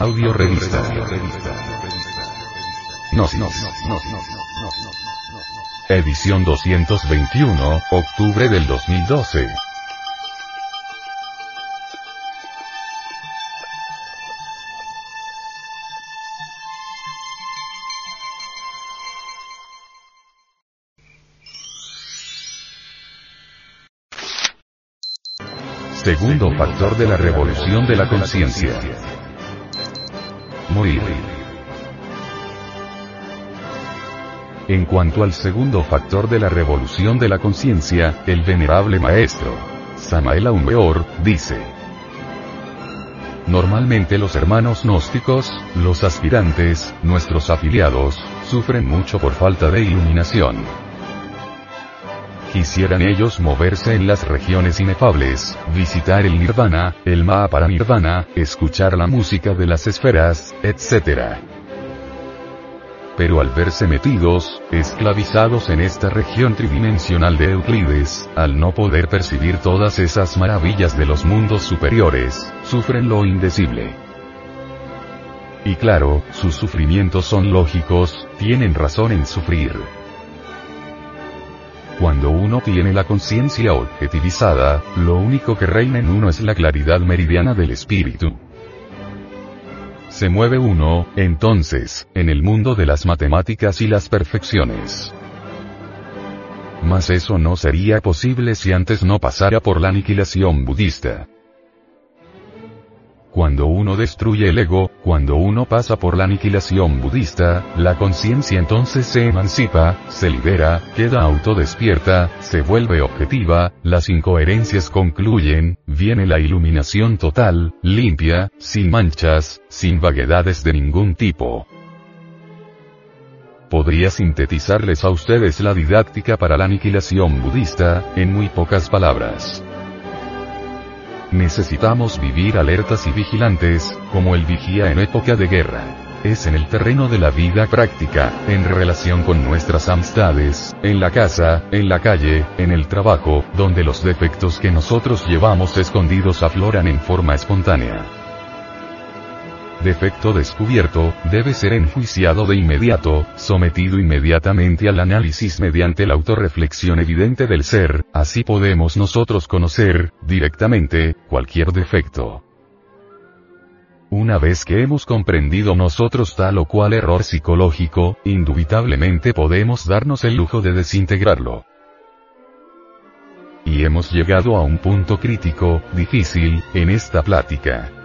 Audio revista. Gnosis. Edición 221, octubre del 2012. Segundo factor de la revolución de la conciencia. Morir. En cuanto al segundo factor de la revolución de la conciencia, el venerable maestro, Samael Aumeor, dice, Normalmente los hermanos gnósticos, los aspirantes, nuestros afiliados, sufren mucho por falta de iluminación. Quisieran ellos moverse en las regiones inefables, visitar el nirvana, el nirvana, escuchar la música de las esferas, etc. Pero al verse metidos, esclavizados en esta región tridimensional de Euclides, al no poder percibir todas esas maravillas de los mundos superiores, sufren lo indecible. Y claro, sus sufrimientos son lógicos, tienen razón en sufrir. Cuando uno tiene la conciencia objetivizada, lo único que reina en uno es la claridad meridiana del espíritu. Se mueve uno, entonces, en el mundo de las matemáticas y las perfecciones. Mas eso no sería posible si antes no pasara por la aniquilación budista. Cuando uno destruye el ego, cuando uno pasa por la aniquilación budista, la conciencia entonces se emancipa, se libera, queda autodespierta, se vuelve objetiva, las incoherencias concluyen, viene la iluminación total, limpia, sin manchas, sin vaguedades de ningún tipo. Podría sintetizarles a ustedes la didáctica para la aniquilación budista, en muy pocas palabras. Necesitamos vivir alertas y vigilantes, como el vigía en época de guerra. Es en el terreno de la vida práctica, en relación con nuestras amistades, en la casa, en la calle, en el trabajo, donde los defectos que nosotros llevamos escondidos afloran en forma espontánea defecto descubierto, debe ser enjuiciado de inmediato, sometido inmediatamente al análisis mediante la autorreflexión evidente del ser, así podemos nosotros conocer, directamente, cualquier defecto. Una vez que hemos comprendido nosotros tal o cual error psicológico, indubitablemente podemos darnos el lujo de desintegrarlo. Y hemos llegado a un punto crítico, difícil, en esta plática.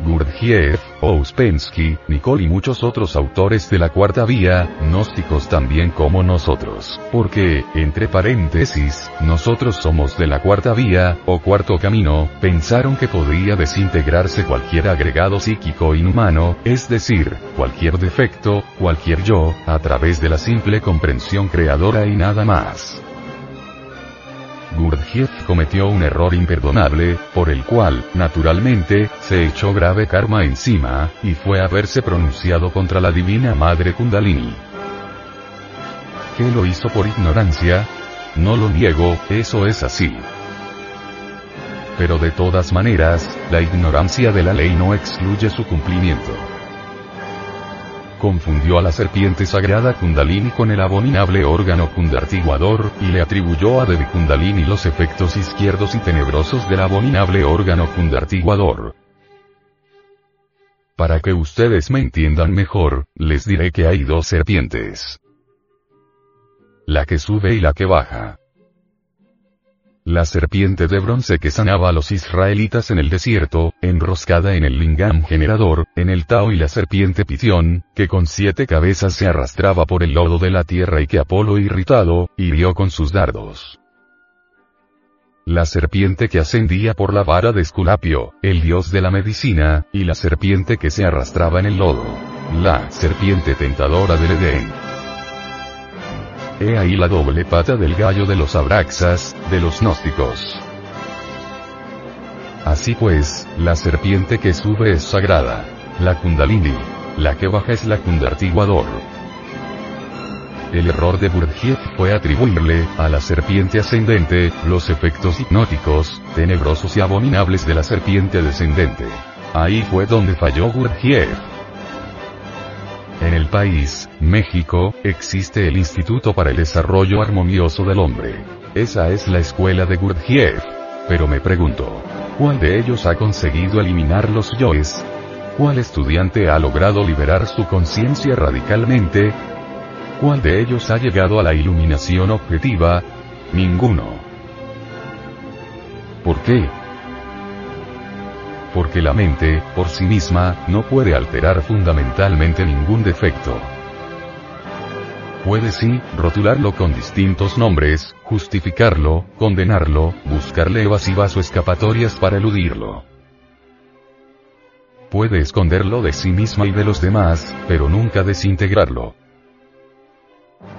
Gurdjieff, Ouspensky, Nicole y muchos otros autores de la cuarta vía, gnósticos también como nosotros, porque, entre paréntesis, nosotros somos de la cuarta vía, o cuarto camino, pensaron que podría desintegrarse cualquier agregado psíquico inhumano, es decir, cualquier defecto, cualquier yo, a través de la simple comprensión creadora y nada más. Gurdjieff cometió un error imperdonable, por el cual, naturalmente, se echó grave karma encima, y fue haberse pronunciado contra la divina madre Kundalini. ¿Qué lo hizo por ignorancia? No lo niego, eso es así. Pero de todas maneras, la ignorancia de la ley no excluye su cumplimiento confundió a la serpiente sagrada Kundalini con el abominable órgano kundartiguador, y le atribuyó a Devi Kundalini los efectos izquierdos y tenebrosos del abominable órgano kundartiguador. Para que ustedes me entiendan mejor, les diré que hay dos serpientes. La que sube y la que baja. La serpiente de bronce que sanaba a los israelitas en el desierto, enroscada en el lingam generador, en el Tao y la serpiente Pitión, que con siete cabezas se arrastraba por el lodo de la tierra y que Apolo irritado, hirió con sus dardos. La serpiente que ascendía por la vara de Esculapio, el dios de la medicina, y la serpiente que se arrastraba en el lodo. La serpiente tentadora del Edén. He ahí la doble pata del gallo de los abraxas, de los gnósticos. Así pues, la serpiente que sube es sagrada. La kundalini. La que baja es la kundartiguador. El error de Gurdjieff fue atribuirle, a la serpiente ascendente, los efectos hipnóticos, tenebrosos y abominables de la serpiente descendente. Ahí fue donde falló Gurdjieff. En el país, México, existe el Instituto para el Desarrollo Armonioso del Hombre. Esa es la escuela de Gurdjieff. Pero me pregunto, ¿cuál de ellos ha conseguido eliminar los yoes? ¿Cuál estudiante ha logrado liberar su conciencia radicalmente? ¿Cuál de ellos ha llegado a la iluminación objetiva? Ninguno. ¿Por qué? Porque la mente, por sí misma, no puede alterar fundamentalmente ningún defecto. Puede sí, rotularlo con distintos nombres, justificarlo, condenarlo, buscarle evasivas o escapatorias para eludirlo puede esconderlo de sí misma y de los demás, pero nunca desintegrarlo.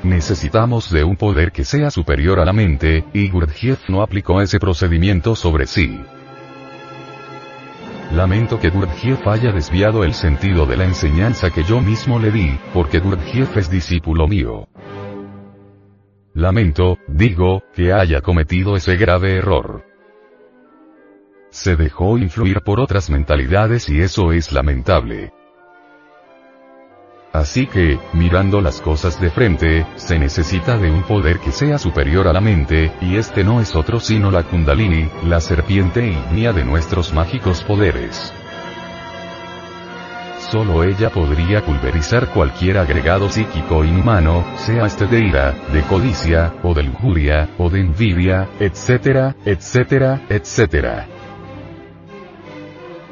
Necesitamos de un poder que sea superior a la mente, y Gurdjieff no aplicó ese procedimiento sobre sí. Lamento que Gurdjieff haya desviado el sentido de la enseñanza que yo mismo le di, porque Gurdjieff es discípulo mío. Lamento, digo, que haya cometido ese grave error se dejó influir por otras mentalidades y eso es lamentable. Así que, mirando las cosas de frente, se necesita de un poder que sea superior a la mente, y este no es otro sino la kundalini, la serpiente ígnea de nuestros mágicos poderes. Solo ella podría pulverizar cualquier agregado psíquico inhumano, sea este de ira, de codicia, o de lujuria, o de envidia, etcétera, etcétera, etcétera.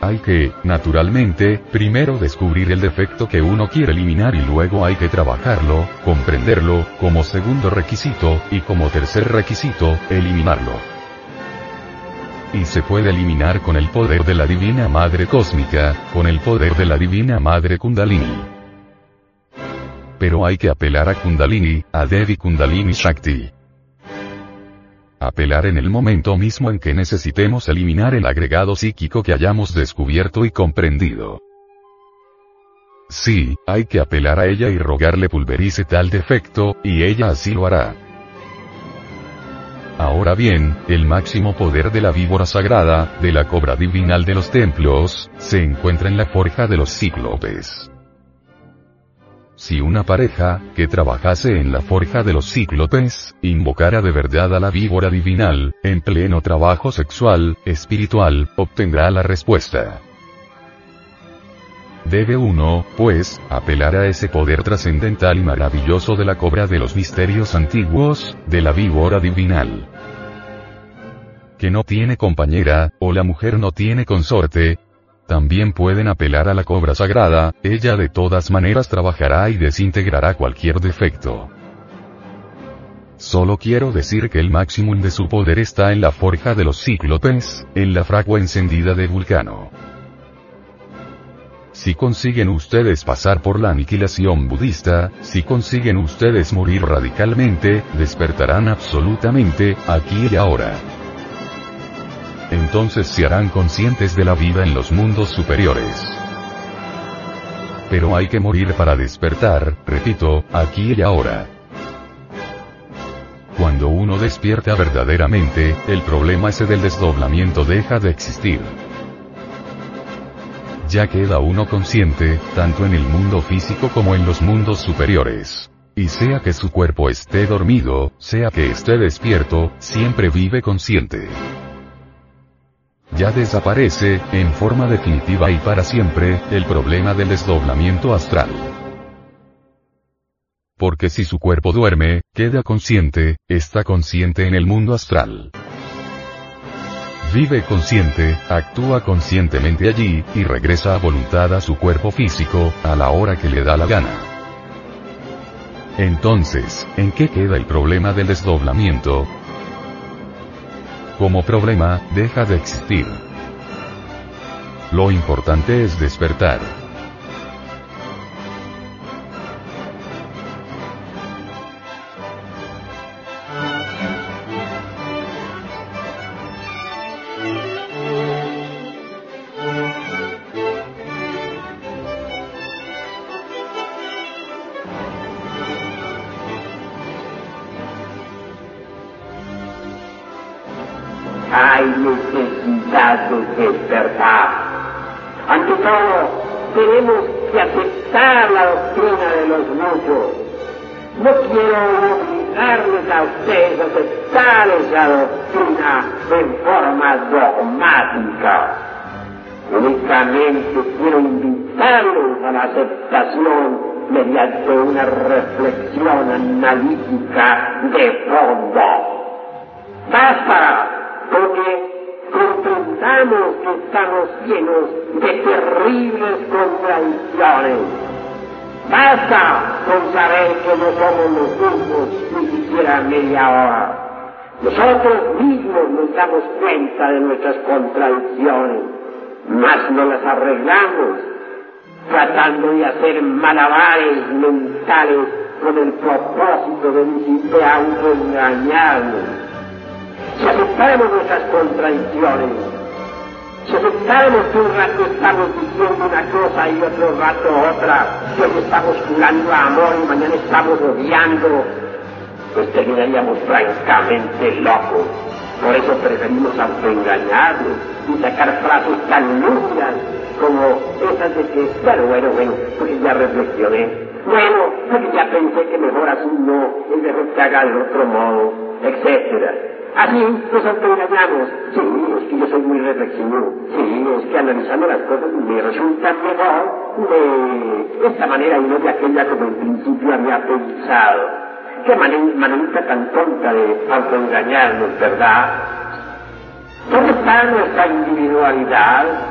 Hay que, naturalmente, primero descubrir el defecto que uno quiere eliminar y luego hay que trabajarlo, comprenderlo, como segundo requisito, y como tercer requisito, eliminarlo. Y se puede eliminar con el poder de la Divina Madre Cósmica, con el poder de la Divina Madre Kundalini. Pero hay que apelar a Kundalini, a Devi Kundalini Shakti apelar en el momento mismo en que necesitemos eliminar el agregado psíquico que hayamos descubierto y comprendido. Sí, hay que apelar a ella y rogarle pulverice tal defecto, y ella así lo hará. Ahora bien, el máximo poder de la víbora sagrada, de la cobra divinal de los templos, se encuentra en la forja de los cíclopes. Si una pareja, que trabajase en la forja de los cíclopes, invocara de verdad a la víbora divinal, en pleno trabajo sexual, espiritual, obtendrá la respuesta. Debe uno, pues, apelar a ese poder trascendental y maravilloso de la cobra de los misterios antiguos, de la víbora divinal. Que no tiene compañera, o la mujer no tiene consorte, también pueden apelar a la cobra sagrada, ella de todas maneras trabajará y desintegrará cualquier defecto. Solo quiero decir que el máximo de su poder está en la forja de los cíclopes, en la fragua encendida de Vulcano. Si consiguen ustedes pasar por la aniquilación budista, si consiguen ustedes morir radicalmente, despertarán absolutamente, aquí y ahora entonces se harán conscientes de la vida en los mundos superiores. Pero hay que morir para despertar, repito, aquí y ahora. Cuando uno despierta verdaderamente, el problema ese del desdoblamiento deja de existir. Ya queda uno consciente, tanto en el mundo físico como en los mundos superiores. Y sea que su cuerpo esté dormido, sea que esté despierto, siempre vive consciente ya desaparece, en forma definitiva y para siempre, el problema del desdoblamiento astral. Porque si su cuerpo duerme, queda consciente, está consciente en el mundo astral. Vive consciente, actúa conscientemente allí, y regresa a voluntad a su cuerpo físico, a la hora que le da la gana. Entonces, ¿en qué queda el problema del desdoblamiento? Como problema, deja de existir. Lo importante es despertar. Despertar. Ante todo, tenemos que aceptar la doctrina de los muchos. No quiero obligarles a ustedes a aceptar esa doctrina en forma dogmática. Únicamente quiero invitarlos a la aceptación mediante una reflexión analítica de fondo. Basta, porque que estamos llenos de terribles contradicciones. Basta con saber que no somos los mismos ni siquiera media hora. Nosotros mismos nos damos cuenta de nuestras contradicciones, mas no las arreglamos tratando de hacer malabares mentales con el propósito de siquiera autoengañarnos si aceptáramos nuestras contradicciones, si aceptáramos que un rato estamos diciendo una cosa y otro rato otra, que hoy estamos jugando a amor y mañana estamos odiando, pues terminaríamos francamente locos. Por eso preferimos autoengañarnos y sacar frases tan lúcidas como esas de que, bueno, bueno, bueno, porque ya reflexioné, bueno, porque ya pensé que mejor así no, es mejor que haga de otro modo, etcétera. Así nos autoengañamos. Sí, es que yo soy muy reflexivo. Sí, es que analizando las cosas me resulta mejor de esta manera y no de aquella como en principio había pensado. Qué manita tan tonta de autoengañarnos, ¿verdad? ¿Dónde está nuestra individualidad?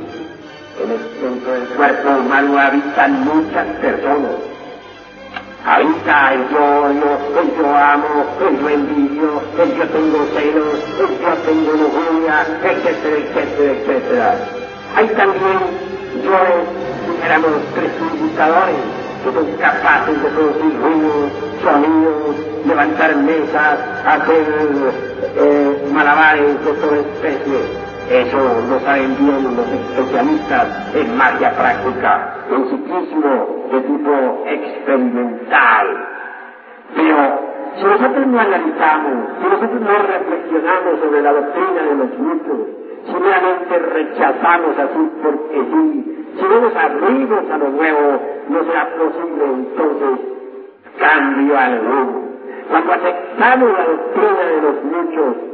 en el centro del cuerpo humano habitan muchas personas. Habita el yo, yo, el yo amo, el yo envidio, el yo tengo celos, el yo tengo lujuria, etcétera, etcétera, etcétera. Hay también yo, éramos tres indicadores que son capaces de producir ruidos, sonidos, levantar mesas, hacer eh, malabares de toda especie. Eso lo saben bien los especialistas en magia práctica, en psiquismo de tipo experimental. Pero si nosotros no analizamos, si nosotros no reflexionamos sobre la doctrina de los muchos, si realmente rechazamos así porque sí, si no nos abrimos a lo nuevo, no será posible entonces cambio alguno. Cuando aceptamos la doctrina de los muchos,